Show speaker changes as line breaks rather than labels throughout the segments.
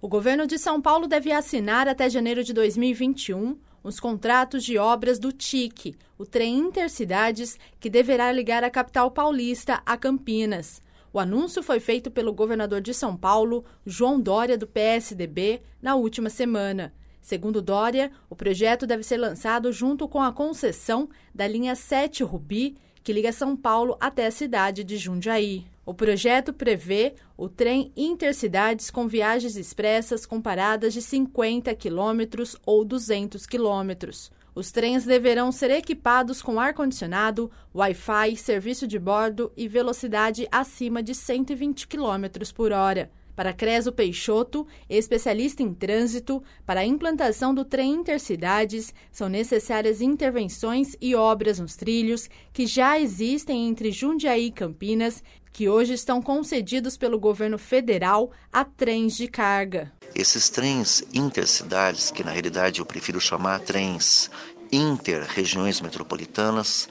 O governo de São Paulo deve assinar até janeiro de 2021 os contratos de obras do TIC, o trem intercidades que deverá ligar a capital paulista a Campinas. O anúncio foi feito pelo governador de São Paulo, João Dória, do PSDB, na última semana. Segundo Dória, o projeto deve ser lançado junto com a concessão da linha 7 Rubi, que liga São Paulo até a cidade de Jundiaí. O projeto prevê o trem intercidades com viagens expressas com paradas de 50 quilômetros ou 200 quilômetros. Os trens deverão ser equipados com ar-condicionado, Wi-Fi, serviço de bordo e velocidade acima de 120 km por hora. Para Creso Peixoto, especialista em trânsito, para a implantação do trem intercidades, são necessárias intervenções e obras nos trilhos que já existem entre Jundiaí e Campinas, que hoje estão concedidos pelo governo federal a trens de carga.
Esses trens intercidades, que na realidade eu prefiro chamar trens inter-regiões metropolitanas,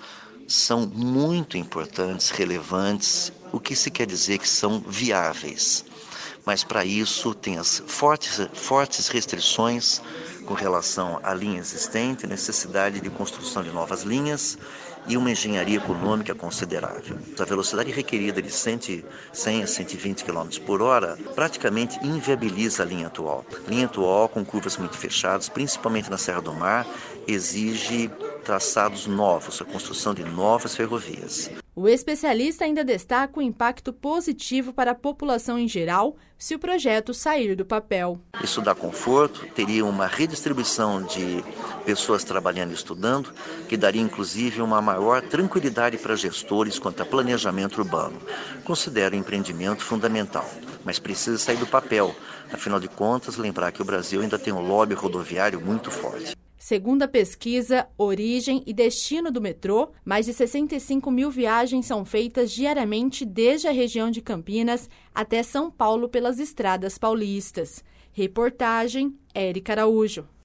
são muito importantes, relevantes, o que se quer dizer que são viáveis mas para isso tem as fortes, fortes restrições com relação à linha existente, necessidade de construção de novas linhas e uma engenharia econômica considerável. A velocidade requerida de 100, 100 a 120 km por hora praticamente inviabiliza a linha atual. A linha atual, com curvas muito fechadas, principalmente na Serra do Mar, exige traçados novos, a construção de novas ferrovias.
O especialista ainda destaca o impacto positivo para a população em geral se o projeto sair do papel.
Isso dá conforto, teria uma redistribuição de pessoas trabalhando e estudando, que daria inclusive uma maior tranquilidade para gestores quanto a planejamento urbano. Considero o empreendimento fundamental, mas precisa sair do papel. Afinal de contas, lembrar que o Brasil ainda tem um lobby rodoviário muito forte.
Segundo a pesquisa Origem e Destino do Metrô, mais de 65 mil viagens são feitas diariamente desde a região de Campinas até São Paulo pelas estradas paulistas. Reportagem Érica Araújo.